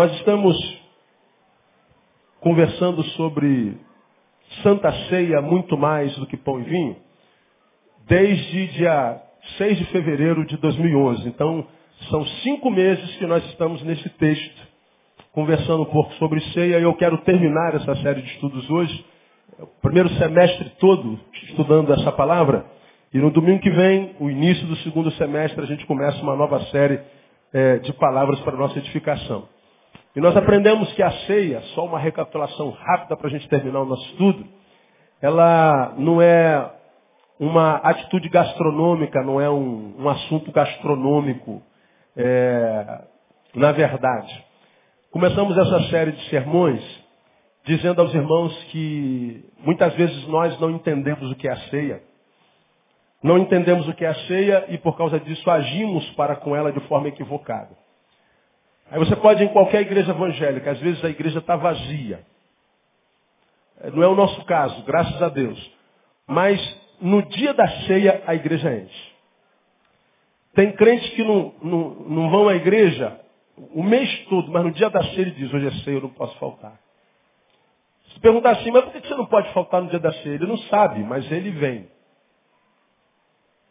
Nós estamos conversando sobre Santa Ceia muito mais do que pão e vinho, desde dia 6 de fevereiro de 2011. Então, são cinco meses que nós estamos nesse texto, conversando um pouco sobre ceia, e eu quero terminar essa série de estudos hoje, o primeiro semestre todo estudando essa palavra, e no domingo que vem, o início do segundo semestre, a gente começa uma nova série é, de palavras para nossa edificação. E nós aprendemos que a ceia, só uma recapitulação rápida para a gente terminar o nosso estudo, ela não é uma atitude gastronômica, não é um, um assunto gastronômico, é, na verdade. Começamos essa série de sermões dizendo aos irmãos que muitas vezes nós não entendemos o que é a ceia. Não entendemos o que é a ceia e por causa disso agimos para com ela de forma equivocada. Aí você pode ir em qualquer igreja evangélica, às vezes a igreja está vazia. É, não é o nosso caso, graças a Deus. Mas no dia da ceia a igreja enche. Tem crentes que não, não, não vão à igreja o mês todo, mas no dia da ceia ele diz, hoje é ceia, eu não posso faltar. Se perguntar assim, mas por que você não pode faltar no dia da ceia? Ele não sabe, mas ele vem.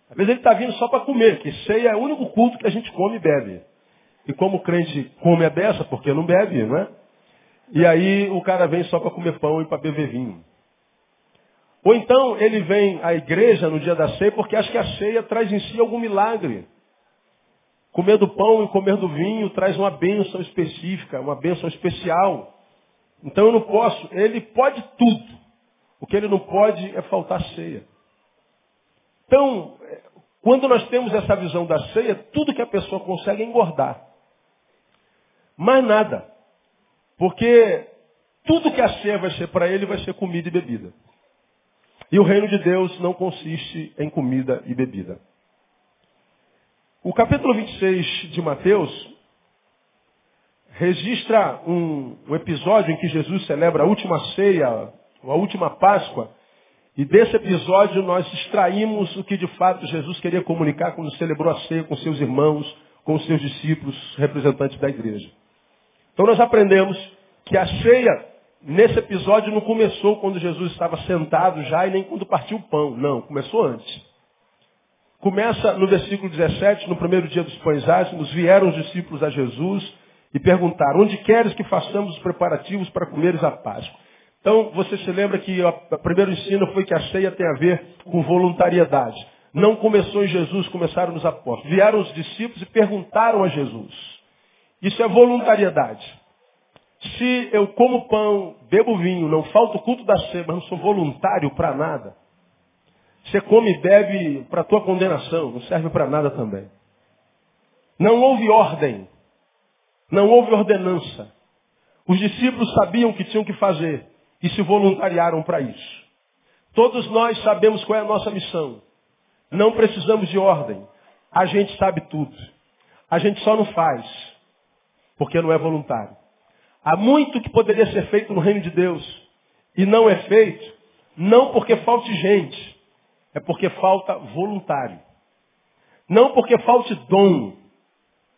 Às vezes ele está vindo só para comer, que ceia é o único culto que a gente come e bebe. E como o crente come a dessa, porque não bebe, não é? E aí o cara vem só para comer pão e para beber vinho. Ou então ele vem à igreja no dia da ceia porque acha que a ceia traz em si algum milagre. Comer do pão e comer do vinho traz uma bênção específica, uma bênção especial. Então eu não posso, ele pode tudo. O que ele não pode é faltar ceia. Então, quando nós temos essa visão da ceia, tudo que a pessoa consegue é engordar. Mais nada. Porque tudo que a ceia vai ser para ele vai ser comida e bebida. E o reino de Deus não consiste em comida e bebida. O capítulo 26 de Mateus registra um, um episódio em que Jesus celebra a última ceia, a última Páscoa, e desse episódio nós extraímos o que de fato Jesus queria comunicar quando celebrou a ceia com seus irmãos, com seus discípulos, representantes da igreja. Então nós aprendemos que a ceia, nesse episódio, não começou quando Jesus estava sentado já e nem quando partiu o pão. Não, começou antes. Começa no versículo 17, no primeiro dia dos pães ázimos, vieram os discípulos a Jesus e perguntaram, onde queres que façamos os preparativos para comeres a Páscoa? Então, você se lembra que o primeiro ensino foi que a ceia tem a ver com voluntariedade. Não começou em Jesus, começaram nos apóstolos. Vieram os discípulos e perguntaram a Jesus. Isso é voluntariedade. Se eu como pão, bebo vinho, não falta o culto da ceia, mas não sou voluntário para nada. Você come e bebe para tua condenação, não serve para nada também. Não houve ordem. Não houve ordenança. Os discípulos sabiam o que tinham que fazer e se voluntariaram para isso. Todos nós sabemos qual é a nossa missão. Não precisamos de ordem. A gente sabe tudo. A gente só não faz, porque não é voluntário. Há muito que poderia ser feito no reino de Deus e não é feito, não porque falte gente, é porque falta voluntário. Não porque falte dom.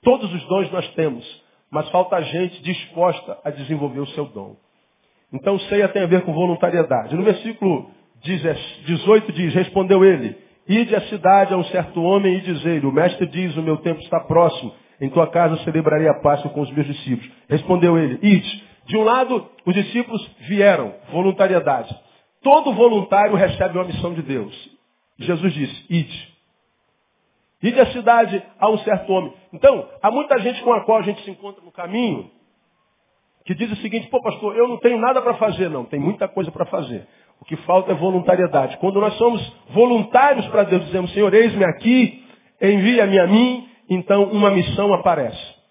Todos os dons nós temos, mas falta gente disposta a desenvolver o seu dom. Então ceia tem a ver com voluntariedade. No versículo 18 diz, respondeu ele, ide à cidade a um certo homem e dizei-lhe, o mestre diz, o meu tempo está próximo, em tua casa celebrarei a Páscoa com os meus discípulos. Respondeu ele, ide. De um lado, os discípulos vieram, voluntariedade. Todo voluntário recebe uma missão de Deus. Jesus disse, ide. Ide à cidade a um certo homem. Então, há muita gente com a qual a gente se encontra no caminho, que diz o seguinte, pô pastor, eu não tenho nada para fazer, não, tem muita coisa para fazer. O que falta é voluntariedade. Quando nós somos voluntários para Deus, dizemos, Senhor, eis-me aqui, envia-me a mim, então uma missão aparece.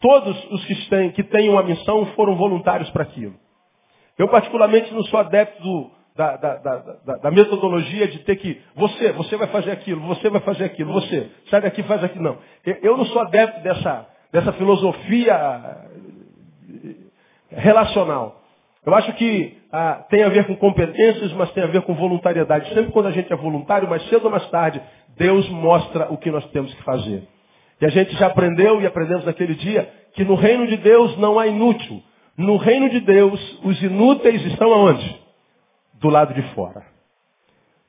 Todos os que têm, que têm uma missão foram voluntários para aquilo. Eu particularmente não sou adepto do, da, da, da, da, metodologia de ter que, você, você vai fazer aquilo, você vai fazer aquilo, você, sai daqui faz aquilo. Não. Eu não sou adepto dessa, dessa filosofia relacional. Eu acho que ah, tem a ver com competências, mas tem a ver com voluntariedade. Sempre quando a gente é voluntário, mais cedo ou mais tarde, Deus mostra o que nós temos que fazer. E a gente já aprendeu e aprendemos naquele dia que no reino de Deus não há inútil. No reino de Deus, os inúteis estão aonde? Do lado de fora.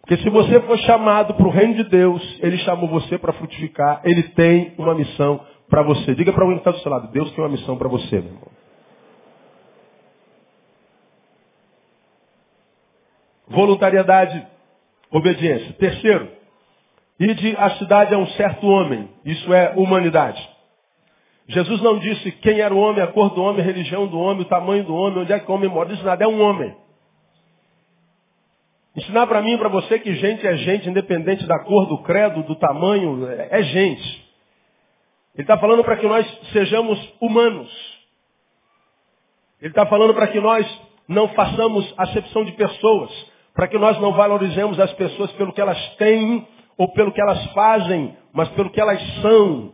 Porque se você for chamado para o reino de Deus, Ele chamou você para frutificar, Ele tem uma missão para você. Diga para alguém que está do seu lado, Deus tem uma missão para você, meu irmão. Voluntariedade, obediência. Terceiro, ide a cidade a um certo homem. Isso é humanidade. Jesus não disse quem era o homem, a cor do homem, a religião do homem, o tamanho do homem, onde é que o homem mora. Isso nada, é um homem. Ensinar para mim e para você que gente é gente, independente da cor, do credo, do tamanho, é gente. Ele está falando para que nós sejamos humanos. Ele está falando para que nós não façamos acepção de pessoas, para que nós não valorizemos as pessoas pelo que elas têm ou pelo que elas fazem, mas pelo que elas são.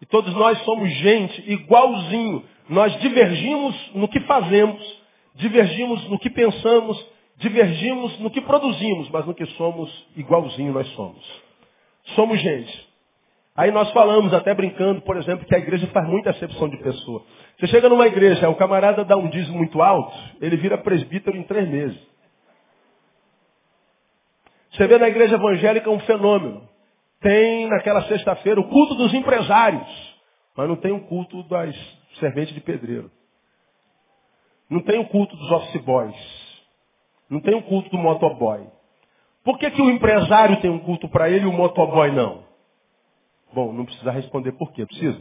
E todos nós somos gente igualzinho. Nós divergimos no que fazemos, divergimos no que pensamos, divergimos no que produzimos, mas no que somos, igualzinho nós somos. Somos gente. Aí nós falamos, até brincando, por exemplo, que a igreja faz muita acepção de pessoa. Você chega numa igreja, o camarada dá um dízimo muito alto, ele vira presbítero em três meses. Você vê na igreja evangélica um fenômeno. Tem naquela sexta-feira o culto dos empresários, mas não tem o culto das serventes de pedreiro. Não tem o culto dos office boys. Não tem o culto do motoboy. Por que, que o empresário tem um culto para ele e o motoboy não? Bom, não precisa responder por quê. Precisa?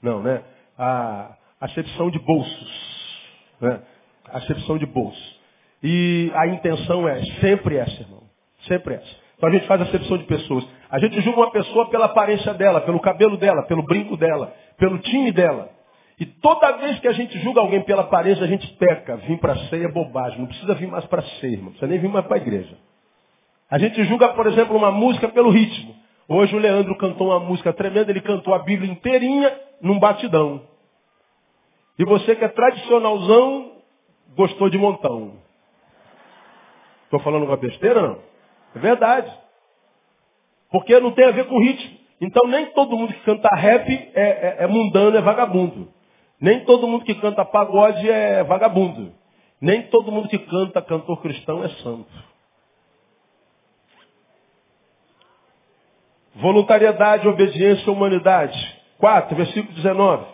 Não, né? A acepção de bolsos. Né? Acepção de bolsos. E a intenção é sempre essa, irmão. Sempre essa. Então a gente faz acepção de pessoas. A gente julga uma pessoa pela aparência dela, pelo cabelo dela, pelo brinco dela, pelo time dela. E toda vez que a gente julga alguém pela aparência, a gente peca. Vim para a ceia é bobagem. Não precisa vir mais para a ceia, irmão. Não precisa nem vir mais para a igreja. A gente julga, por exemplo, uma música pelo ritmo. Hoje o Leandro cantou uma música tremenda, ele cantou a Bíblia inteirinha num batidão. E você que é tradicionalzão, gostou de montão. Estou falando uma besteira, não? É verdade. Porque não tem a ver com ritmo. Então nem todo mundo que canta rap é, é, é mundano, é vagabundo. Nem todo mundo que canta pagode é vagabundo. Nem todo mundo que canta cantor cristão é santo. Voluntariedade, obediência, humanidade. 4, versículo 19.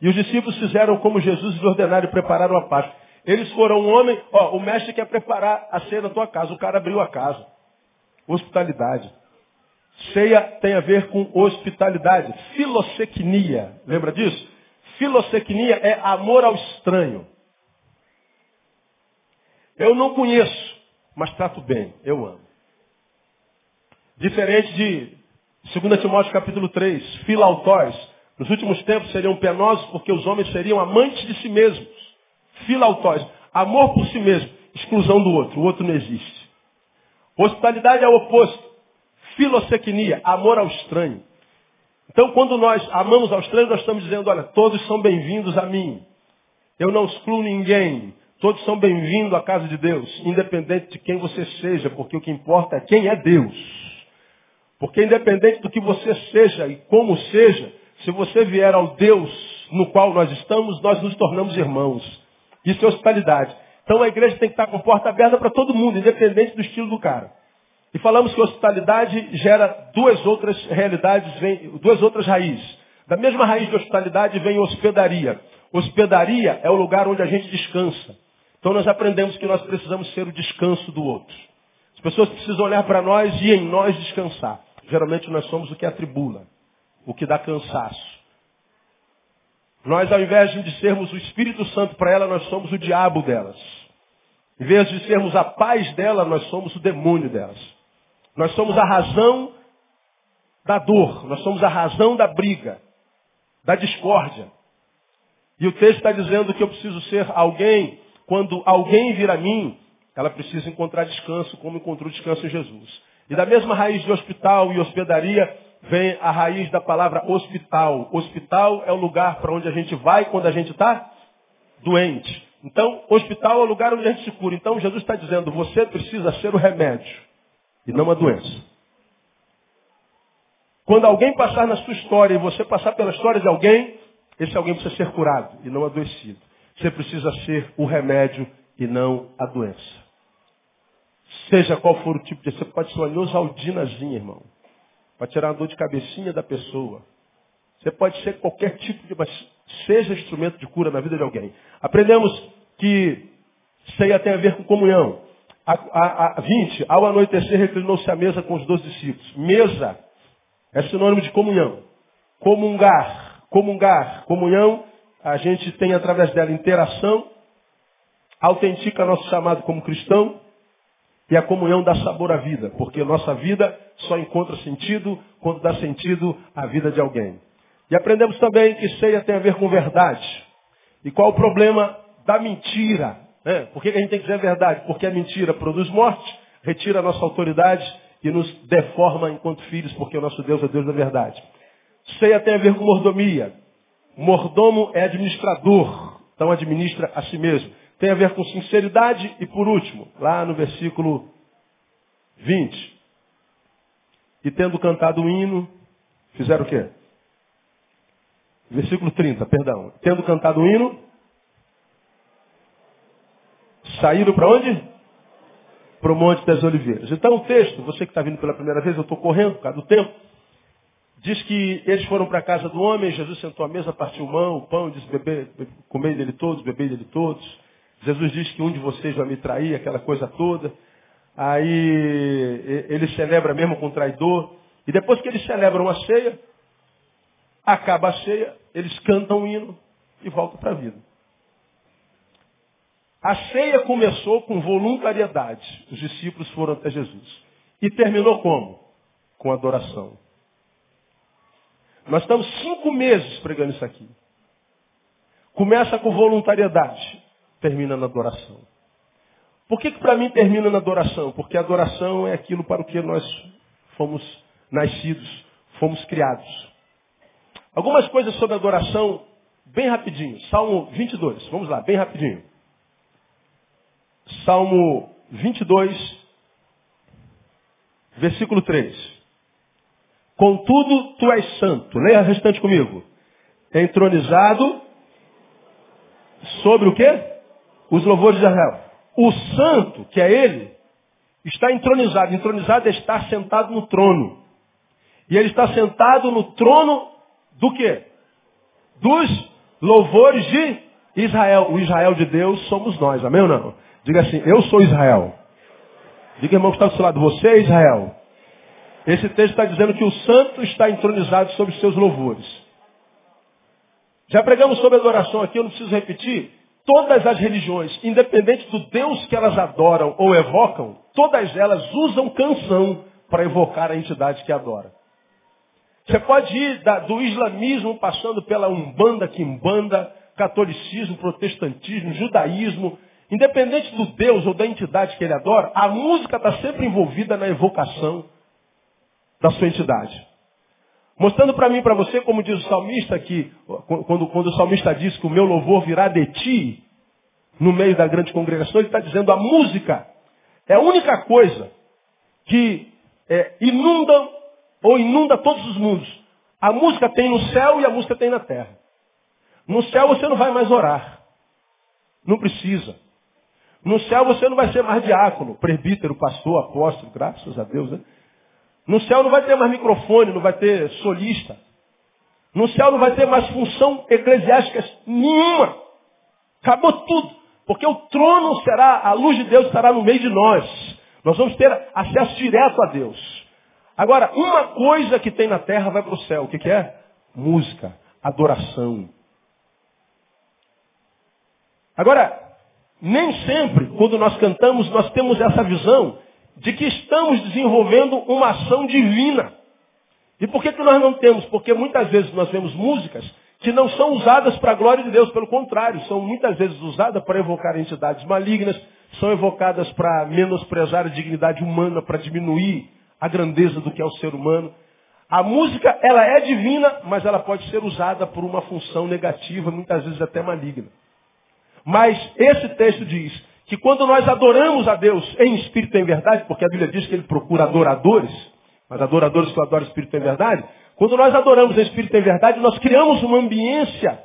E os discípulos fizeram como Jesus lhes ordenaram e prepararam a Páscoa. Eles foram um homem, ó, o mestre quer preparar a ceia na tua casa. O cara abriu a casa. Hospitalidade. Ceia tem a ver com hospitalidade. Filosecnia. Lembra disso? Filosecnia é amor ao estranho. Eu não conheço, mas trato bem. Eu amo. Diferente de 2 Timóteo capítulo 3, filautóis. Nos últimos tempos seriam penosos porque os homens seriam amantes de si mesmos. Filautóis. Amor por si mesmo. Exclusão do outro. O outro não existe. Hospitalidade é o oposto. Filosecnia, amor ao estranho. Então, quando nós amamos ao estranho, nós estamos dizendo, olha, todos são bem-vindos a mim. Eu não excluo ninguém. Todos são bem-vindos à casa de Deus, independente de quem você seja, porque o que importa é quem é Deus. Porque independente do que você seja e como seja, se você vier ao Deus no qual nós estamos, nós nos tornamos irmãos. Isso é hospitalidade. Então a igreja tem que estar com porta aberta para todo mundo, independente do estilo do cara. E falamos que hospitalidade gera duas outras realidades, vem, duas outras raízes. Da mesma raiz de hospitalidade vem hospedaria. Hospedaria é o lugar onde a gente descansa. Então nós aprendemos que nós precisamos ser o descanso do outro. As pessoas precisam olhar para nós e em nós descansar. Geralmente nós somos o que atribula, o que dá cansaço. Nós, ao invés de sermos o Espírito Santo para ela, nós somos o diabo delas. Em vez de sermos a paz dela, nós somos o demônio delas. Nós somos a razão da dor, nós somos a razão da briga, da discórdia. E o texto está dizendo que eu preciso ser alguém, quando alguém vir a mim, ela precisa encontrar descanso, como encontrou descanso em Jesus. E da mesma raiz de hospital e hospedaria, vem a raiz da palavra hospital. Hospital é o lugar para onde a gente vai quando a gente está doente. Então, hospital é o lugar onde a gente se cura. Então, Jesus está dizendo, você precisa ser o remédio e não a doença. Quando alguém passar na sua história e você passar pela história de alguém, esse alguém precisa ser curado e não adoecido. Você precisa ser o remédio e não a doença. Seja qual for o tipo de... Você pode ser uma neosaldinazinha, irmão. Pode tirar uma dor de cabecinha da pessoa. Você pode ser qualquer tipo de... Seja instrumento de cura na vida de alguém. Aprendemos que ceia tem a ver com comunhão. A, a, a 20, ao anoitecer, reclinou-se à mesa com os dois discípulos. Mesa é sinônimo de comunhão. Comungar, comungar, comunhão, a gente tem através dela interação, autentica nosso chamado como cristão, e a comunhão dá sabor à vida, porque nossa vida só encontra sentido quando dá sentido à vida de alguém. E aprendemos também que ceia tem a ver com verdade. E qual o problema da mentira? Né? Por que a gente tem que dizer a verdade? Porque a mentira produz morte, retira a nossa autoridade e nos deforma enquanto filhos, porque o nosso Deus é Deus da verdade. Ceia tem a ver com mordomia. Mordomo é administrador, então administra a si mesmo tem a ver com sinceridade e por último, lá no versículo 20. E tendo cantado o hino, fizeram o quê? Versículo 30, perdão. Tendo cantado o hino, saíram para onde? Para o Monte das Oliveiras. Então o texto, você que está vindo pela primeira vez, eu estou correndo por causa do tempo. Diz que eles foram para a casa do homem, Jesus sentou à mesa, partiu mão, o pão, disse, beber, comer dele todos, beber dele todos. Jesus diz que um de vocês vai me trair, aquela coisa toda. Aí ele celebra mesmo com o traidor. E depois que eles celebram a ceia, acaba a ceia, eles cantam um hino e voltam para a vida. A ceia começou com voluntariedade. Os discípulos foram até Jesus. E terminou como? Com adoração. Nós estamos cinco meses pregando isso aqui. Começa com voluntariedade termina na adoração. Por que, que para mim termina na adoração? Porque a adoração é aquilo para o que nós fomos nascidos, fomos criados. Algumas coisas sobre adoração, bem rapidinho. Salmo 22, vamos lá, bem rapidinho. Salmo 22, versículo 3. Contudo, tu és santo. Leia o restante comigo. Entronizado sobre o quê? os louvores de Israel. O santo, que é ele, está entronizado. Entronizado é estar sentado no trono. E ele está sentado no trono do quê? Dos louvores de Israel. O Israel de Deus somos nós, amém ou não? Diga assim, eu sou Israel. Diga, irmão, que está do seu lado, você é Israel. Esse texto está dizendo que o santo está entronizado sobre os seus louvores. Já pregamos sobre adoração aqui, eu não preciso repetir. Todas as religiões, independente do Deus que elas adoram ou evocam, todas elas usam canção para evocar a entidade que adora. Você pode ir da, do islamismo, passando pela umbanda, quimbanda, catolicismo, protestantismo, judaísmo, independente do Deus ou da entidade que ele adora, a música está sempre envolvida na evocação da sua entidade. Mostrando para mim e para você, como diz o salmista, que quando, quando o salmista diz que o meu louvor virá de ti, no meio da grande congregação, ele está dizendo a música é a única coisa que é, inunda ou inunda todos os mundos. A música tem no céu e a música tem na terra. No céu você não vai mais orar. Não precisa. No céu você não vai ser mais diácono, presbítero, pastor, apóstolo, graças a Deus, né? No céu não vai ter mais microfone, não vai ter solista. No céu não vai ter mais função eclesiástica nenhuma. Acabou tudo. Porque o trono será, a luz de Deus estará no meio de nós. Nós vamos ter acesso direto a Deus. Agora, uma coisa que tem na terra vai para o céu. O que, que é? Música, adoração. Agora, nem sempre, quando nós cantamos, nós temos essa visão de que estamos desenvolvendo uma ação divina. E por que, que nós não temos? Porque muitas vezes nós vemos músicas que não são usadas para a glória de Deus, pelo contrário, são muitas vezes usadas para evocar entidades malignas, são evocadas para menosprezar a dignidade humana, para diminuir a grandeza do que é o ser humano. A música, ela é divina, mas ela pode ser usada por uma função negativa, muitas vezes até maligna. Mas esse texto diz que quando nós adoramos a Deus em espírito e em verdade, porque a Bíblia diz que ele procura adoradores, mas adoradores que adoram Espírito em verdade. Quando nós adoramos o Espírito em verdade, nós criamos uma ambiência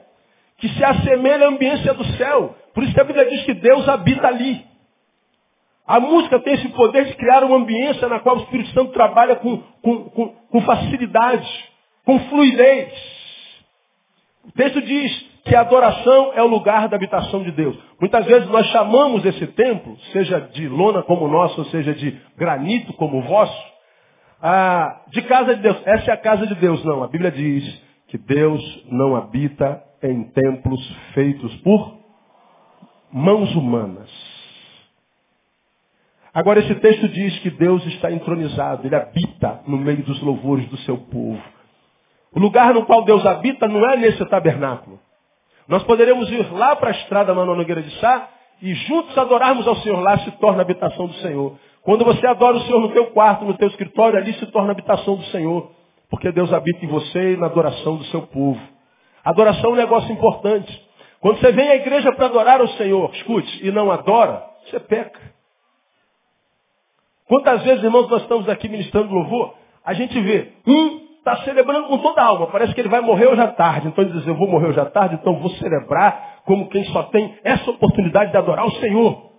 que se assemelha à ambiência do céu. Por isso que a Bíblia diz que Deus habita ali. A música tem esse poder de criar uma ambiência na qual o Espírito Santo trabalha com, com, com, com facilidade, com fluidez. O texto diz que a adoração é o lugar da habitação de Deus. Muitas vezes nós chamamos esse templo, seja de lona como o nosso, ou seja de granito como o vosso, ah, de casa de Deus. Essa é a casa de Deus. Não, a Bíblia diz que Deus não habita em templos feitos por mãos humanas. Agora, esse texto diz que Deus está entronizado, ele habita no meio dos louvores do seu povo. O lugar no qual Deus habita não é nesse tabernáculo. Nós poderemos ir lá para a estrada Manoel Nogueira de Sá e juntos adorarmos ao Senhor lá se torna a habitação do Senhor. Quando você adora o Senhor no teu quarto, no teu escritório, ali se torna a habitação do Senhor. Porque Deus habita em você e na adoração do seu povo. Adoração é um negócio importante. Quando você vem à igreja para adorar o Senhor, escute, e não adora, você peca. Quantas vezes, irmãos, nós estamos aqui ministrando louvor, a gente vê, um está celebrando com toda a alma, parece que ele vai morrer hoje à tarde. Então ele diz, eu vou morrer hoje à tarde, então vou celebrar como quem só tem essa oportunidade de adorar o Senhor.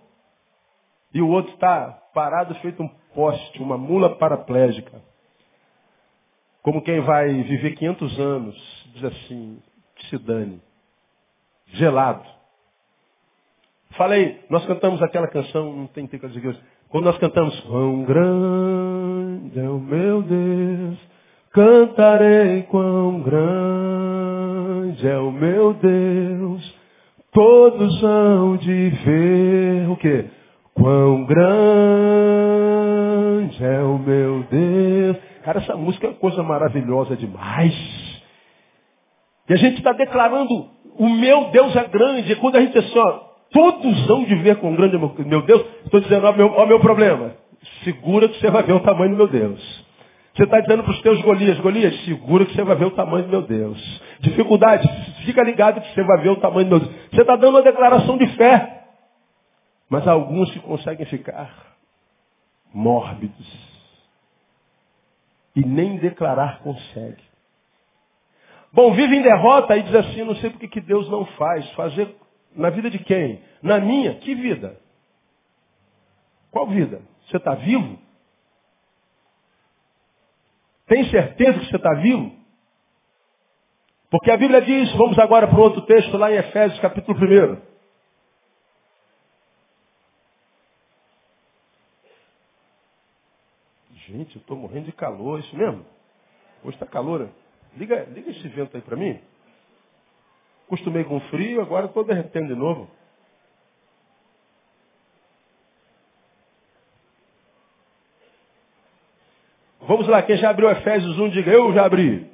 E o outro está parado feito um poste, uma mula paraplégica. Como quem vai viver 500 anos, diz assim, que se dane. Gelado. Falei, nós cantamos aquela canção, não tem tempo de dizer Quando nós cantamos, quão grande é o meu Deus, cantarei quão grande é o meu Deus, todos hão de ver o quê? Quão grande é o meu Deus. Cara, essa música é uma coisa maravilhosa demais. E a gente está declarando, o meu Deus é grande. E quando a gente diz assim, ó, todos vão de ver quão grande meu Deus, estou dizendo, ó meu, ó meu problema. Segura que você vai ver o tamanho do meu Deus. Você está dizendo para os teus Golias, Golias, segura que você vai ver o tamanho do meu Deus. Dificuldade, fica ligado que você vai ver o tamanho do meu Deus. Você está dando uma declaração de fé. Mas alguns que conseguem ficar mórbidos e nem declarar consegue. Bom, vive em derrota e diz assim, não sei porque que Deus não faz. Fazer na vida de quem? Na minha? Que vida? Qual vida? Você está vivo? Tem certeza que você está vivo? Porque a Bíblia diz, vamos agora para outro texto lá em Efésios capítulo 1. Gente, eu estou morrendo de calor, é isso mesmo? Hoje está calor. Liga, liga esse vento aí para mim. Costumei com frio, agora estou derretendo de novo. Vamos lá, quem já abriu Efésios 1, diga, eu já abri.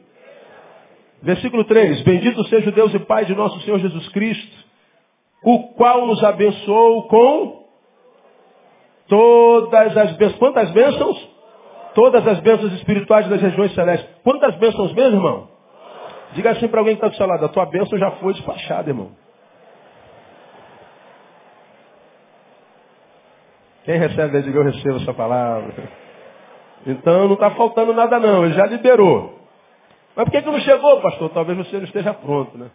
Versículo 3, bendito seja o Deus e Pai de nosso Senhor Jesus Cristo, o qual nos abençoou com todas as bênçãos. Quantas bênçãos? todas as bênçãos espirituais das regiões celestes. Quantas bênçãos mesmo, irmão? Diga assim para alguém que está do seu lado, a tua bênção já foi despachada, irmão. Quem recebe, diga eu recebo essa palavra. Então não está faltando nada não, ele já liberou. Mas por que, que não chegou, pastor? Talvez você não esteja pronto, né?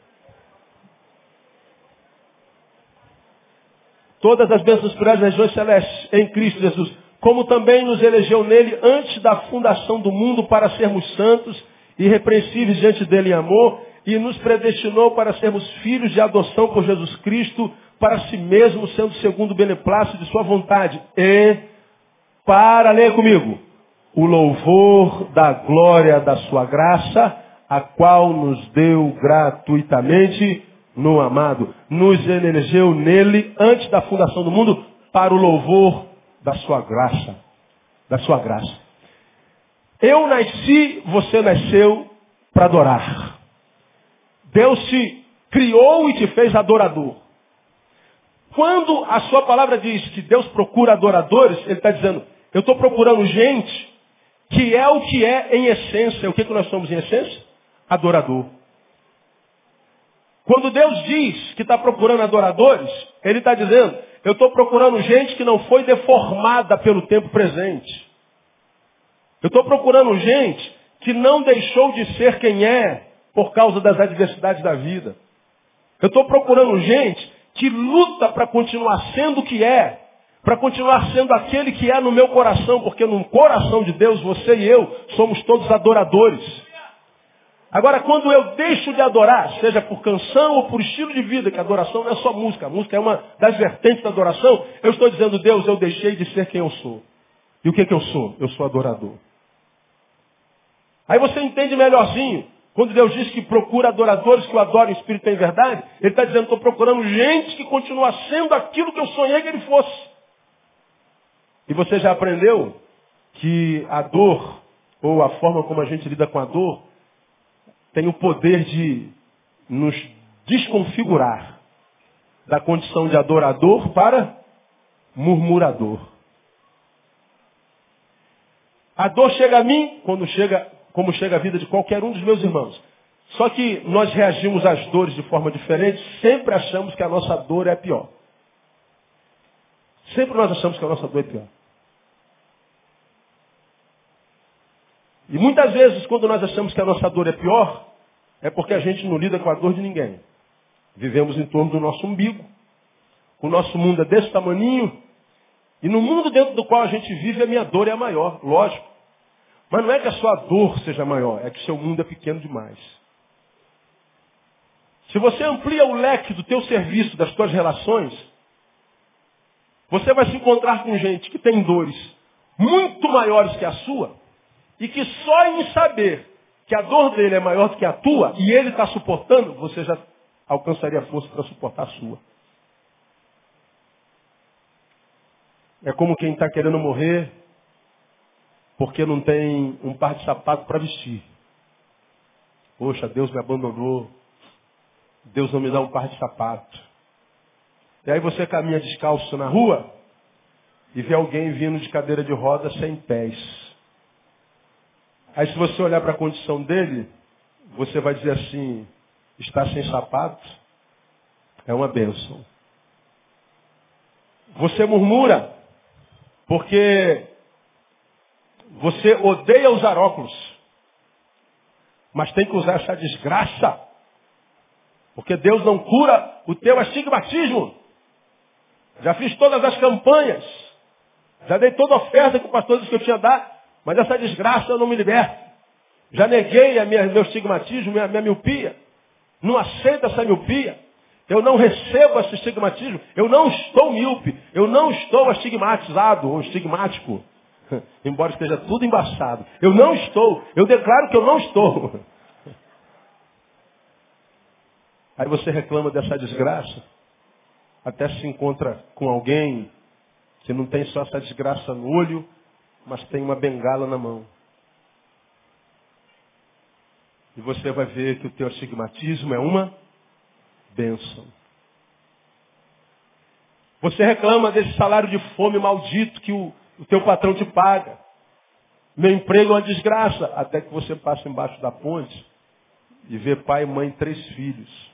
Todas as bênçãos das regiões celestes em Cristo Jesus como também nos elegeu nele antes da fundação do mundo para sermos santos irrepreensíveis diante dele em amor, e nos predestinou para sermos filhos de adoção por Jesus Cristo, para si mesmo, sendo segundo o beneplácito de sua vontade, e para, leia comigo, o louvor da glória da sua graça, a qual nos deu gratuitamente no amado. Nos elegeu nele, antes da fundação do mundo, para o louvor da sua graça. Da sua graça. Eu nasci, você nasceu para adorar. Deus te criou e te fez adorador. Quando a sua palavra diz que Deus procura adoradores, ele está dizendo, eu estou procurando gente que é o que é em essência. O que, que nós somos em essência? Adorador. Quando Deus diz que está procurando adoradores, Ele está dizendo, eu estou procurando gente que não foi deformada pelo tempo presente. Eu estou procurando gente que não deixou de ser quem é por causa das adversidades da vida. Eu estou procurando gente que luta para continuar sendo o que é, para continuar sendo aquele que é no meu coração, porque no coração de Deus, você e eu somos todos adoradores. Agora, quando eu deixo de adorar, seja por canção ou por estilo de vida, que adoração não é só música, a música é uma das vertentes da adoração, eu estou dizendo, Deus, eu deixei de ser quem eu sou. E o que, que eu sou? Eu sou adorador. Aí você entende melhorzinho. Quando Deus diz que procura adoradores que o adorem em espírito e em verdade, Ele está dizendo, estou procurando gente que continua sendo aquilo que eu sonhei que ele fosse. E você já aprendeu que a dor, ou a forma como a gente lida com a dor, tem o poder de nos desconfigurar da condição de adorador para murmurador. A dor chega a mim quando chega, como chega a vida de qualquer um dos meus irmãos. Só que nós reagimos às dores de forma diferente, sempre achamos que a nossa dor é pior. Sempre nós achamos que a nossa dor é pior. E muitas vezes, quando nós achamos que a nossa dor é pior, é porque a gente não lida com a dor de ninguém. Vivemos em torno do nosso umbigo. O nosso mundo é desse tamaninho. E no mundo dentro do qual a gente vive, a minha dor é a maior, lógico. Mas não é que a sua dor seja maior, é que seu mundo é pequeno demais. Se você amplia o leque do teu serviço, das tuas relações, você vai se encontrar com gente que tem dores muito maiores que a sua, e que só em saber que a dor dele é maior do que a tua e ele está suportando, você já alcançaria força para suportar a sua. É como quem está querendo morrer porque não tem um par de sapato para vestir. Poxa, Deus me abandonou. Deus não me dá um par de sapato. E aí você caminha descalço na rua e vê alguém vindo de cadeira de roda sem pés. Aí se você olhar para a condição dele, você vai dizer assim, está sem sapato, é uma bênção. Você murmura, porque você odeia usar óculos, mas tem que usar essa desgraça, porque Deus não cura o teu astigmatismo. Já fiz todas as campanhas, já dei toda a oferta que o pastor disse que eu tinha dado, mas essa desgraça eu não me liberto. Já neguei a minha, meu estigmatismo, minha, minha miopia. Não aceito essa miopia. Eu não recebo esse estigmatismo. Eu não estou míope. Eu não estou estigmatizado ou estigmático. Embora esteja tudo embaçado. Eu não estou. Eu declaro que eu não estou. Aí você reclama dessa desgraça. Até se encontra com alguém que não tem só essa desgraça no olho, mas tem uma bengala na mão. E você vai ver que o teu astigmatismo é uma bênção. Você reclama desse salário de fome maldito que o, o teu patrão te paga. Meu emprego é uma desgraça. Até que você passa embaixo da ponte e vê pai, mãe, três filhos.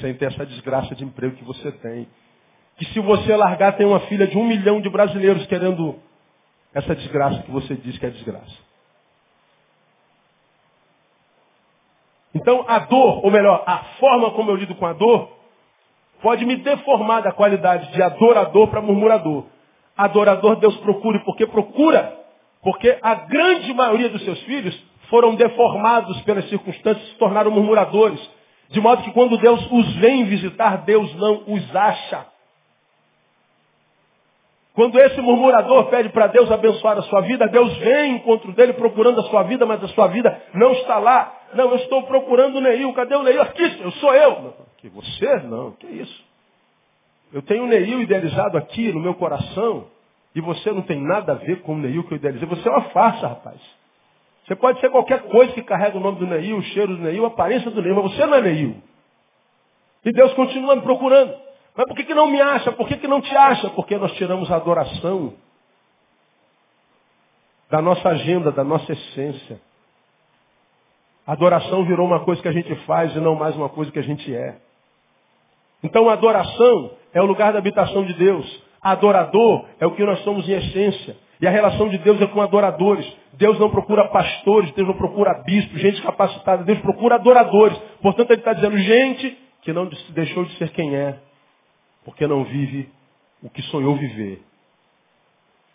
Sem ter essa desgraça de emprego que você tem. Que se você largar, tem uma filha de um milhão de brasileiros querendo essa desgraça que você diz que é desgraça. Então a dor, ou melhor, a forma como eu lido com a dor, pode me deformar da qualidade de adorador para murmurador. Adorador Deus procure, porque procura, porque a grande maioria dos seus filhos foram deformados pelas circunstâncias se tornaram murmuradores. De modo que quando Deus os vem visitar, Deus não os acha. Quando esse murmurador pede para Deus abençoar a sua vida, Deus vem em encontro dele procurando a sua vida, mas a sua vida não está lá. Não, eu estou procurando o Neil. Cadê o Neil? Aqui, eu sou eu. Que você? Não, que isso? Eu tenho o Neil idealizado aqui no meu coração e você não tem nada a ver com o Neil que eu idealizei. Você é uma farsa, rapaz. Você pode ser qualquer coisa que carrega o nome do Neil, o cheiro do Neil, a aparência do Neil, mas você não é Neil. E Deus continua me procurando. Mas por que, que não me acha? Por que, que não te acha? Porque nós tiramos a adoração da nossa agenda, da nossa essência. A adoração virou uma coisa que a gente faz e não mais uma coisa que a gente é. Então a adoração é o lugar da habitação de Deus. Adorador é o que nós somos em essência. E a relação de Deus é com adoradores. Deus não procura pastores, Deus não procura bispos, gente capacitada. Deus procura adoradores. Portanto, ele está dizendo gente que não deixou de ser quem é, porque não vive o que sonhou viver.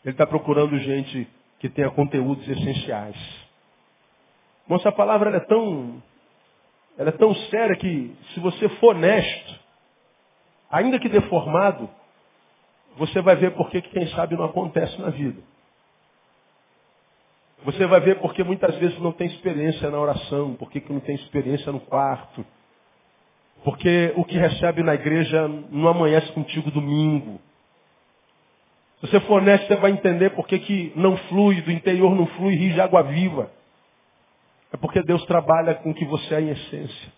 Ele está procurando gente que tenha conteúdos essenciais. Moça, a palavra é tão, ela é tão séria que se você for honesto, ainda que deformado, você vai ver por que quem sabe não acontece na vida. Você vai ver porque muitas vezes não tem experiência na oração, porque que não tem experiência no quarto. Porque o que recebe na igreja não amanhece contigo domingo. Se você for honesto, você vai entender por que, que não flui, do interior não flui rio de água viva. É porque Deus trabalha com o que você é em essência.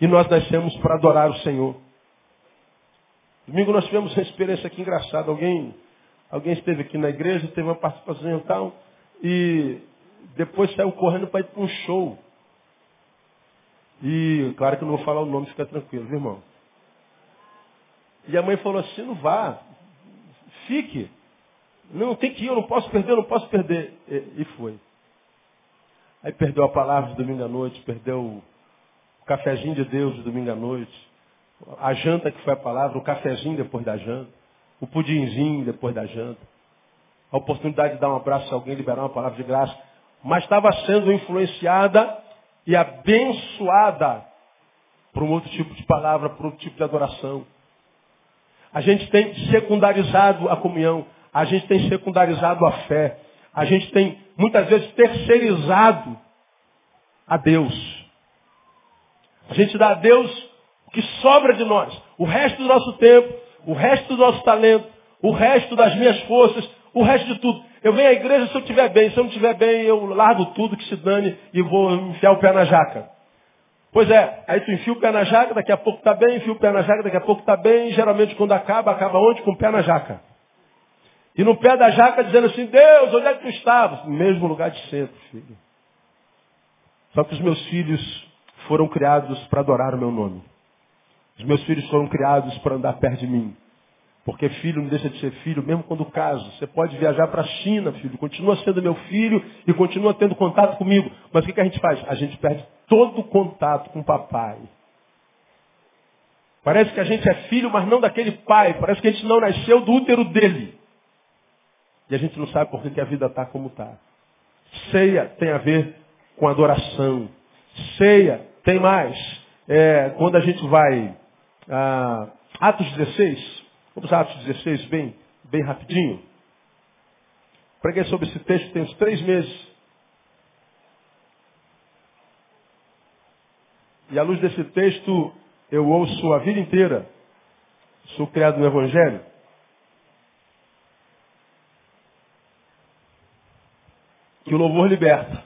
E nós nascemos para adorar o Senhor. Domingo nós tivemos uma experiência aqui engraçada. Alguém, alguém esteve aqui na igreja, teve uma participação e tal, e depois saiu correndo para ir para um show. E claro que eu não vou falar o nome, fica tranquilo, viu, irmão? E a mãe falou assim, não vá, Fique. Não, tem que ir, eu não posso perder, eu não posso perder. E, e foi. Aí perdeu a palavra de domingo à noite, perdeu o cafezinho de Deus de domingo à noite, a janta que foi a palavra, o cafezinho depois da janta, o pudinzinho depois da janta, a oportunidade de dar um abraço a alguém, liberar uma palavra de graça, mas estava sendo influenciada e abençoada por um outro tipo de palavra, por outro tipo de adoração. A gente tem secundarizado a comunhão. A gente tem secundarizado a fé. A gente tem, muitas vezes, terceirizado a Deus. A gente dá a Deus o que sobra de nós. O resto do nosso tempo, o resto do nosso talento, o resto das minhas forças, o resto de tudo. Eu venho à igreja se eu estiver bem. Se eu não estiver bem, eu largo tudo que se dane e vou enfiar o pé na jaca. Pois é, aí tu enfia o pé na jaca, daqui a pouco está bem, enfia o pé na jaca, daqui a pouco está bem, e geralmente quando acaba, acaba onde? Com o pé na jaca. E no pé da jaca dizendo assim, Deus, onde é que tu estavas? No mesmo lugar de sempre, filho. Só que os meus filhos foram criados para adorar o meu nome. Os meus filhos foram criados para andar perto de mim. Porque filho não deixa de ser filho, mesmo quando caso. Você pode viajar para a China, filho, continua sendo meu filho e continua tendo contato comigo. Mas o que, que a gente faz? A gente perde todo o contato com o papai. Parece que a gente é filho, mas não daquele pai. Parece que a gente não nasceu do útero dele. E a gente não sabe por que a vida está como está. Ceia tem a ver com adoração. Ceia tem mais. É, quando a gente vai. Ah, Atos 16, Vamos a Atos 16, bem, bem rapidinho. Preguei sobre esse texto tem uns três meses. E à luz desse texto, eu ouço a vida inteira. Sou criado no Evangelho. Que o louvor liberta.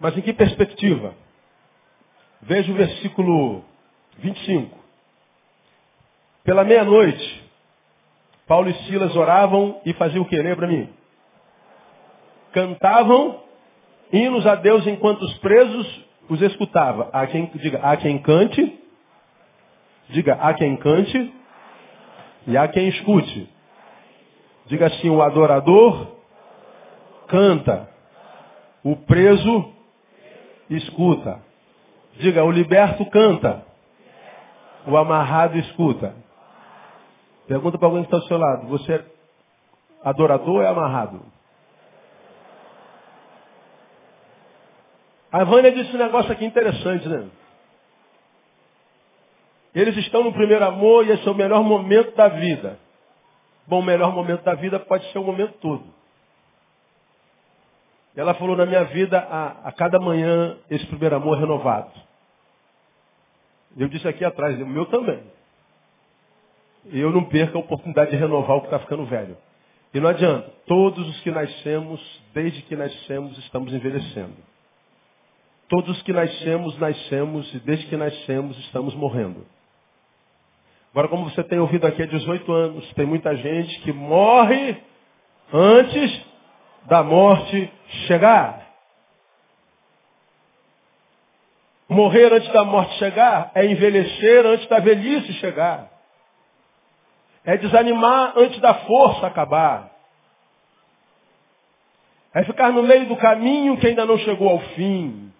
Mas em que perspectiva? Veja o versículo 25. Pela meia-noite, Paulo e Silas oravam e faziam o que? Lembra mim? Cantavam hinos a Deus enquanto os presos os escutava. Há quem diga, há quem cante, diga, há quem cante e há quem escute. Diga assim, o adorador canta, o preso escuta. Diga, o liberto canta, o amarrado escuta. Pergunta para alguém que está do seu lado. Você é adorador ou é amarrado? A Vânia disse um negócio aqui interessante, né? Eles estão no primeiro amor e esse é o melhor momento da vida. Bom, o melhor momento da vida pode ser o momento todo. Ela falou na minha vida, a, a cada manhã, esse primeiro amor é renovado. Eu disse aqui atrás, o meu também eu não perco a oportunidade de renovar o que está ficando velho. E não adianta. Todos os que nascemos, desde que nascemos, estamos envelhecendo. Todos os que nascemos, nascemos, e desde que nascemos, estamos morrendo. Agora, como você tem ouvido aqui há 18 anos, tem muita gente que morre antes da morte chegar. Morrer antes da morte chegar é envelhecer antes da velhice chegar. É desanimar antes da força acabar. É ficar no meio do caminho que ainda não chegou ao fim.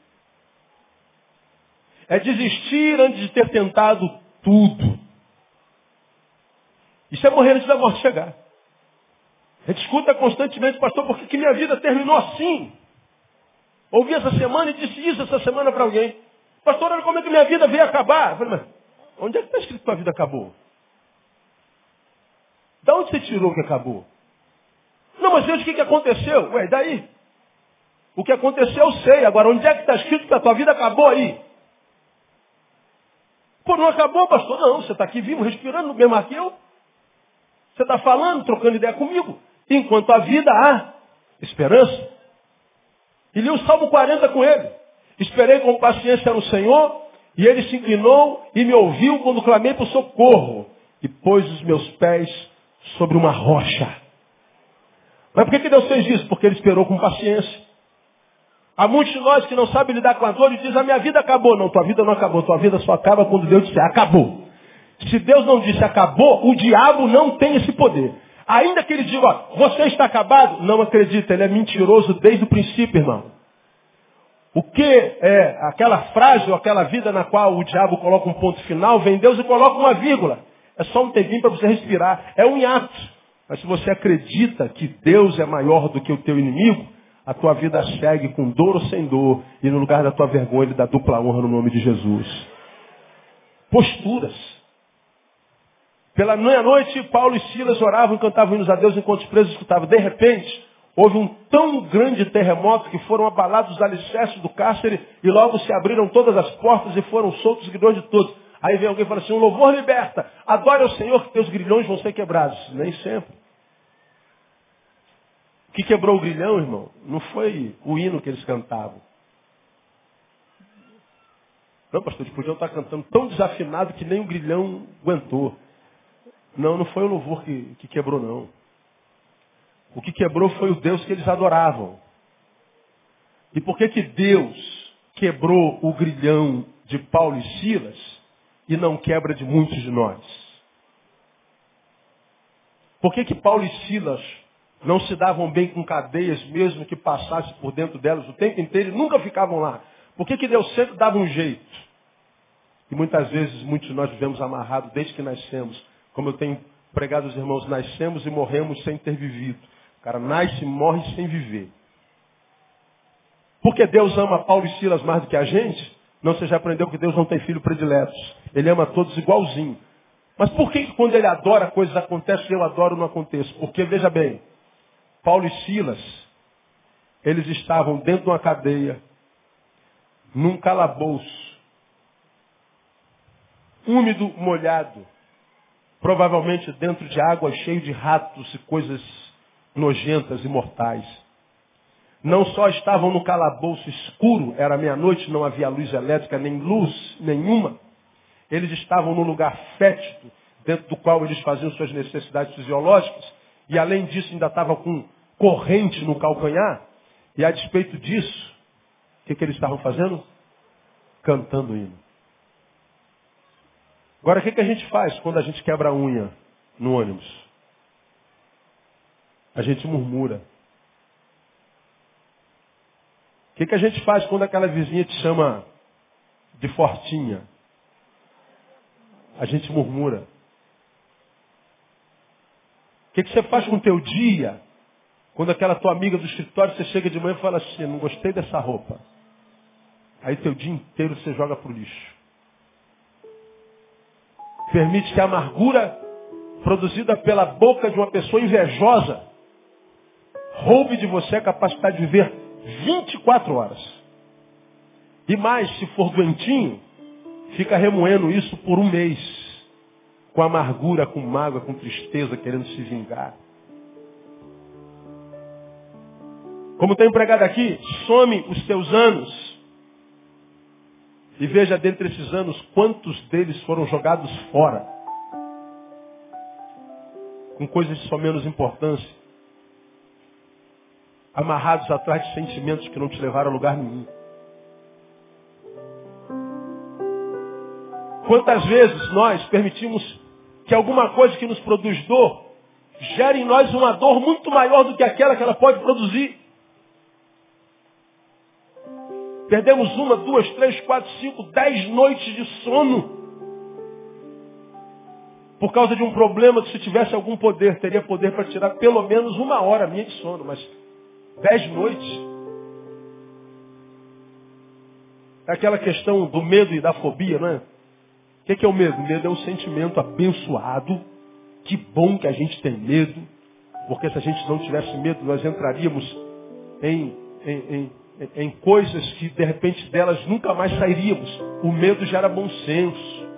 É desistir antes de ter tentado tudo. Isso é morrer antes da morte chegar. A gente escuta constantemente, pastor, por que minha vida terminou assim? Ouvi essa semana e disse isso essa semana para alguém. Pastor, olha como é que minha vida veio acabar. Eu falei, mas onde é que está escrito que tua vida acabou? Da onde você tirou que acabou? Não, mas Deus, o que, que aconteceu? Ué, daí? O que aconteceu eu sei. Agora, onde é que está escrito que a tua vida acabou aí? Pô, não acabou, pastor? Não, você está aqui vivo, respirando mesmo que eu. Você está falando, trocando ideia comigo. Enquanto a vida há esperança. E li o Salmo 40 com ele. Esperei com paciência no Senhor, e ele se inclinou e me ouviu quando clamei por socorro. E pôs os meus pés sobre uma rocha. Mas por que, Deus fez isso? Porque ele esperou com paciência. Há muitos de nós que não sabem lidar com a dor e dizem, a minha vida acabou. Não, tua vida não acabou. Tua vida só acaba quando Deus disser, acabou. Se Deus não disse acabou, o diabo não tem esse poder. Ainda que ele diga, ó, você está acabado, não acredita, ele é mentiroso desde o princípio, irmão. O que é aquela frase ou aquela vida na qual o diabo coloca um ponto final, vem Deus e coloca uma vírgula. É só um tempinho para você respirar. É um hiato. Mas se você acredita que Deus é maior do que o teu inimigo, a tua vida segue com dor ou sem dor. E no lugar da tua vergonha, ele dá dupla honra no nome de Jesus. Posturas. Pela meia-noite, Paulo e Silas oravam e cantavam hinos a Deus enquanto os presos escutavam. De repente, houve um tão grande terremoto que foram abalados os alicerces do cárcere e logo se abriram todas as portas e foram soltos os grilhões de todos. Aí vem alguém e fala assim, um louvor liberta. Adore ao Senhor que teus grilhões vão ser quebrados. Nem sempre. O que quebrou o grilhão, irmão, não foi o hino que eles cantavam. Não, pastor, eles podiam estar cantando tão desafinado que nem o grilhão aguentou. Não, não foi o louvor que, que quebrou, não. O que quebrou foi o Deus que eles adoravam. E por que que Deus quebrou o grilhão de Paulo e Silas e não quebra de muitos de nós? Por que que Paulo e Silas não se davam bem com cadeias, mesmo que passasse por dentro delas o tempo inteiro e nunca ficavam lá? Por que que Deus sempre dava um jeito? E muitas vezes, muitos de nós vivemos amarrados desde que nascemos. Como eu tenho pregado aos irmãos, nascemos e morremos sem ter vivido. O cara nasce e morre sem viver. Porque Deus ama Paulo e Silas mais do que a gente? Não, você já aprendeu que Deus não tem filho prediletos. Ele ama todos igualzinho. Mas por que quando ele adora coisas acontecem e eu adoro não aconteço? Porque, veja bem, Paulo e Silas, eles estavam dentro de uma cadeia, num calabouço, úmido, molhado, provavelmente dentro de água cheio de ratos e coisas nojentas e mortais. Não só estavam no calabouço escuro, era meia-noite, não havia luz elétrica, nem luz nenhuma. Eles estavam num lugar fétido, dentro do qual eles faziam suas necessidades fisiológicas, e além disso ainda estavam com corrente no calcanhar, e a despeito disso, o que, que eles estavam fazendo? Cantando hino. Agora, o que, que a gente faz quando a gente quebra a unha no ônibus? A gente murmura. O que, que a gente faz quando aquela vizinha te chama de fortinha? A gente murmura. O que, que você faz com o teu dia quando aquela tua amiga do escritório, você chega de manhã e fala assim, não gostei dessa roupa. Aí teu dia inteiro você joga pro lixo. Permite que a amargura produzida pela boca de uma pessoa invejosa roube de você a capacidade de viver 24 horas. E mais, se for doentinho, fica remoendo isso por um mês. Com amargura, com mágoa, com tristeza, querendo se vingar. Como tem empregado aqui, some os teus anos e veja dentre esses anos quantos deles foram jogados fora. Com coisas de só menos importância. Amarrados atrás de sentimentos que não te levaram a lugar nenhum. Quantas vezes nós permitimos que alguma coisa que nos produz dor gera em nós uma dor muito maior do que aquela que ela pode produzir. Perdemos uma, duas, três, quatro, cinco, dez noites de sono. Por causa de um problema que se tivesse algum poder, teria poder para tirar pelo menos uma hora minha de sono, mas dez noites. É aquela questão do medo e da fobia, não é? O que é o medo? O medo é um sentimento abençoado. Que bom que a gente tem medo, porque se a gente não tivesse medo, nós entraríamos em, em, em, em coisas que de repente delas nunca mais sairíamos. O medo gera bom senso.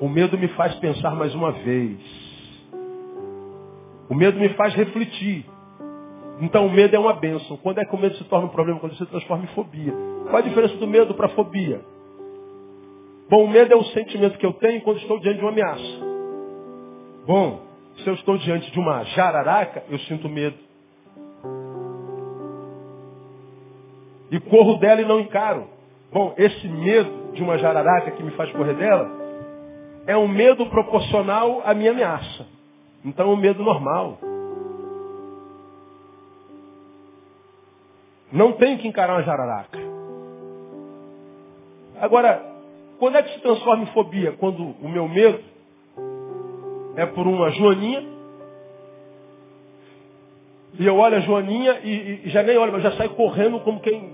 O medo me faz pensar mais uma vez. O medo me faz refletir. Então o medo é uma bênção. Quando é que o medo se torna um problema? Quando se transforma em fobia. Qual a diferença do medo para a fobia? Bom, o medo é o sentimento que eu tenho quando estou diante de uma ameaça. Bom, se eu estou diante de uma jararaca, eu sinto medo. E corro dela e não encaro. Bom, esse medo de uma jararaca que me faz correr dela é um medo proporcional à minha ameaça. Então é um medo normal. Não tenho que encarar uma jararaca. Agora, quando é que se transforma em fobia? Quando o meu medo é por uma joaninha. E eu olho a joaninha e, e já nem olho, mas já saio correndo como quem.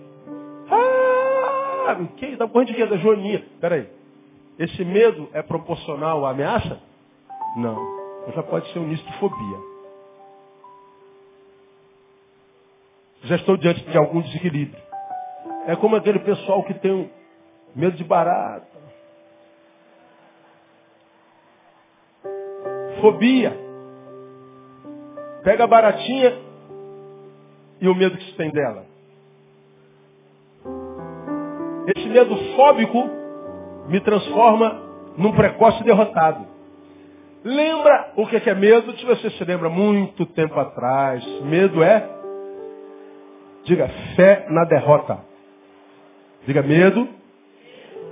Ah! Quem está correndo de quê? Da joaninha. Peraí. Esse medo é proporcional à ameaça? Não. Então já pode ser um início de fobia. Já estou diante de algum desequilíbrio. É como aquele pessoal que tem medo de barata. Fobia. Pega a baratinha e o medo que se tem dela. Esse medo fóbico me transforma num precoce derrotado. Lembra o que é medo? Se você se lembra muito tempo atrás, medo é, diga, fé na derrota. Diga, medo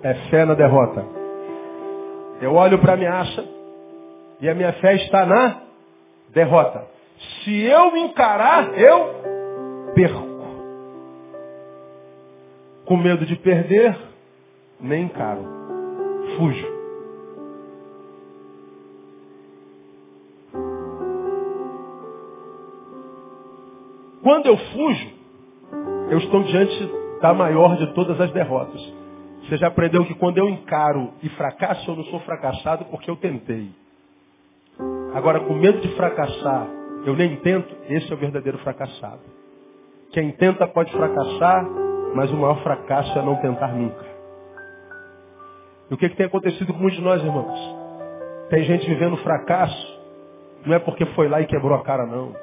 é fé na derrota. Eu olho para a ameaça e a minha fé está na derrota. Se eu encarar, eu perco. Com medo de perder, nem encaro. Fujo. Quando eu fujo, eu estou diante da maior de todas as derrotas. Você já aprendeu que quando eu encaro e fracasso, eu não sou fracassado porque eu tentei. Agora, com medo de fracassar, eu nem tento, esse é o verdadeiro fracassado. Quem tenta pode fracassar, mas o maior fracasso é não tentar nunca. E o que, que tem acontecido com muitos de nós, irmãos? Tem gente vivendo fracasso, não é porque foi lá e quebrou a cara, não.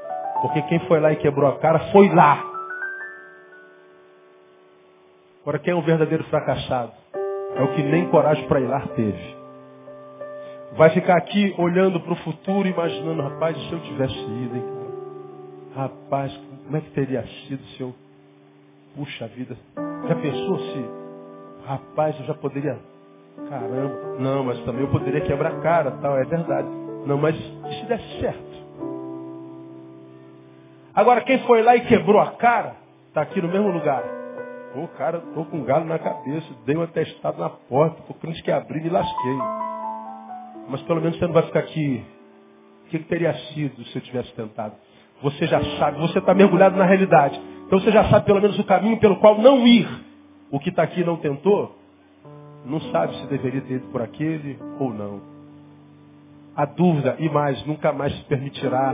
Porque quem foi lá e quebrou a cara foi lá. Agora, quem é um verdadeiro fracassado? É o que nem coragem para ir lá teve. Vai ficar aqui olhando para o futuro, imaginando, rapaz, se eu tivesse ido, hein, cara? Rapaz, como é que teria sido se eu. Puxa vida. Já pensou se. Rapaz, eu já poderia. Caramba. Não, mas também eu poderia quebrar a cara, tal, é verdade. Não, mas se desse certo? Agora, quem foi lá e quebrou a cara, está aqui no mesmo lugar. Pô, cara, tô com um galo na cabeça, dei um atestado na porta, o crente que abrir me lasquei. Mas pelo menos você não vai ficar aqui. O que, que teria sido se eu tivesse tentado? Você já sabe, você está mergulhado na realidade. Então você já sabe pelo menos o caminho pelo qual não ir. O que está aqui não tentou, não sabe se deveria ter ido por aquele ou não. A dúvida, e mais, nunca mais se permitirá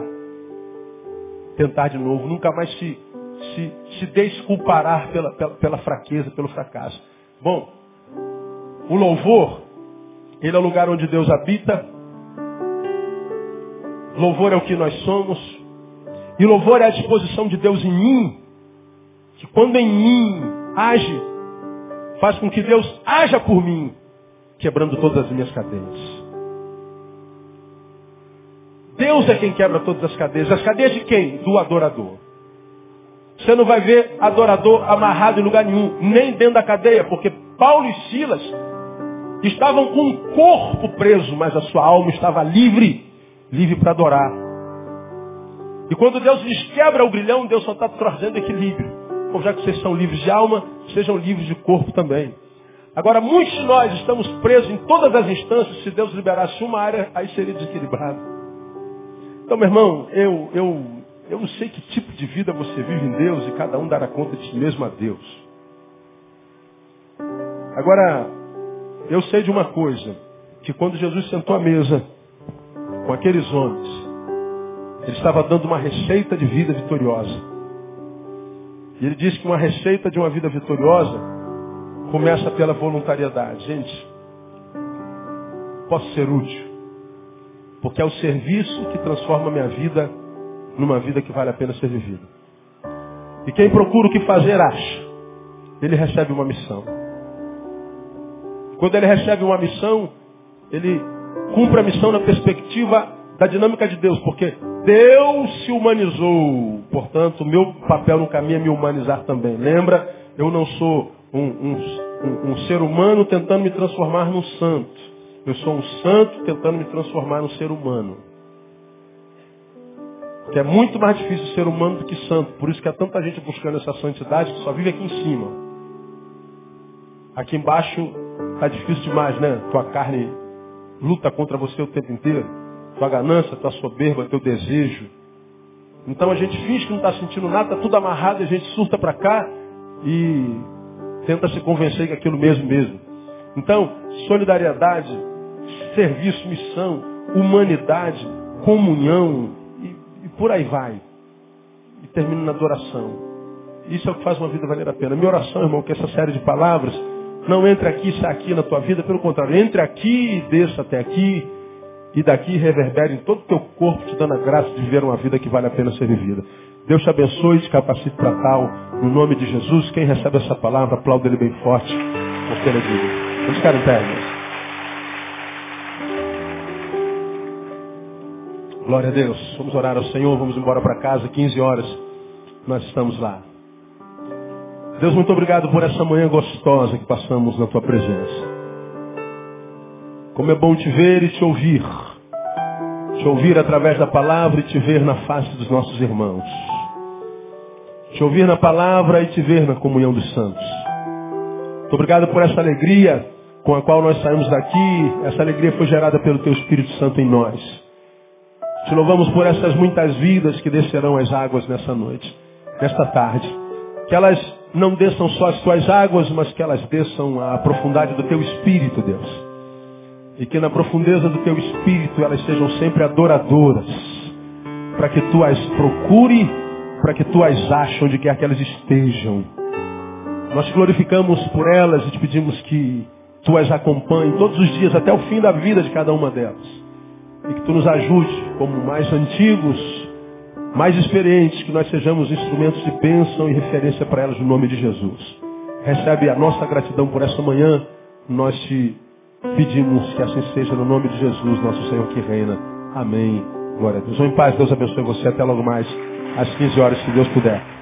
tentar de novo, nunca mais se se, se desculpará pela, pela, pela fraqueza, pelo fracasso. Bom, o louvor, ele é o lugar onde Deus habita. Louvor é o que nós somos. E louvor é a disposição de Deus em mim. Que quando em mim age, faz com que Deus haja por mim, quebrando todas as minhas cadeias. Deus é quem quebra todas as cadeias. As cadeias de quem? Do adorador. Você não vai ver adorador amarrado em lugar nenhum, nem dentro da cadeia, porque Paulo e Silas Estavam com o corpo preso, mas a sua alma estava livre, livre para adorar. E quando Deus lhes quebra o grilhão, Deus só está trazendo equilíbrio. Bom, já que vocês são livres de alma, sejam livres de corpo também. Agora, muitos de nós estamos presos em todas as instâncias. Se Deus liberasse uma área, aí seria desequilibrado. Então, meu irmão, eu, eu, eu não sei que tipo de vida você vive em Deus e cada um dará conta de si mesmo a Deus. Agora, eu sei de uma coisa, que quando Jesus sentou à mesa com aqueles homens, ele estava dando uma receita de vida vitoriosa. E ele disse que uma receita de uma vida vitoriosa começa pela voluntariedade. Gente, posso ser útil. Porque é o serviço que transforma a minha vida numa vida que vale a pena ser vivida. E quem procura o que fazer, acha. Ele recebe uma missão. Quando ele recebe uma missão, ele cumpre a missão na perspectiva da dinâmica de Deus, porque Deus se humanizou. Portanto, o meu papel no caminho é me humanizar também. Lembra? Eu não sou um, um, um, um ser humano tentando me transformar num santo. Eu sou um santo tentando me transformar num ser humano. Que é muito mais difícil ser humano do que santo. Por isso que há tanta gente buscando essa santidade que só vive aqui em cima. Aqui embaixo Está difícil demais, né? Tua carne luta contra você o tempo inteiro. Tua ganância, tua soberba, teu desejo. Então a gente finge que não está sentindo nada, está tudo amarrado, a gente surta para cá e tenta se convencer que aquilo mesmo mesmo. Então, solidariedade, serviço, missão, humanidade, comunhão por aí vai. E termina na adoração. Isso é o que faz uma vida valer a pena. Minha oração, irmão, que essa série de palavras não entre aqui e sai aqui na tua vida, pelo contrário, entre aqui e desça até aqui, e daqui reverbere em todo o teu corpo, te dando a graça de viver uma vida que vale a pena ser vivida. Deus te abençoe e te capacite para tal, no nome de Jesus. Quem recebe essa palavra, aplauda ele bem forte, porque ele é digno. Vamos ficar em pé, irmãos. Glória a Deus. Vamos orar ao Senhor, vamos embora para casa, 15 horas. Nós estamos lá. Deus, muito obrigado por essa manhã gostosa que passamos na tua presença. Como é bom te ver e te ouvir. Te ouvir através da palavra e te ver na face dos nossos irmãos. Te ouvir na palavra e te ver na comunhão dos santos. Muito obrigado por essa alegria com a qual nós saímos daqui. Essa alegria foi gerada pelo teu Espírito Santo em nós. Te louvamos por essas muitas vidas que descerão as águas nessa noite, nesta tarde. Que elas não desçam só as tuas águas, mas que elas desçam a profundidade do teu espírito, Deus. E que na profundeza do teu espírito elas sejam sempre adoradoras, para que tu as procure, para que tu as ache onde quer que elas estejam. Nós te glorificamos por elas e te pedimos que tu as acompanhe todos os dias até o fim da vida de cada uma delas. E que tu nos ajude, como mais antigos, mais experientes, que nós sejamos instrumentos de bênção e referência para elas no nome de Jesus. Recebe a nossa gratidão por esta manhã. Nós te pedimos que assim seja no nome de Jesus, nosso Senhor que reina. Amém. Glória a Deus. Vão em paz, Deus abençoe você. Até logo mais, às 15 horas, se Deus puder.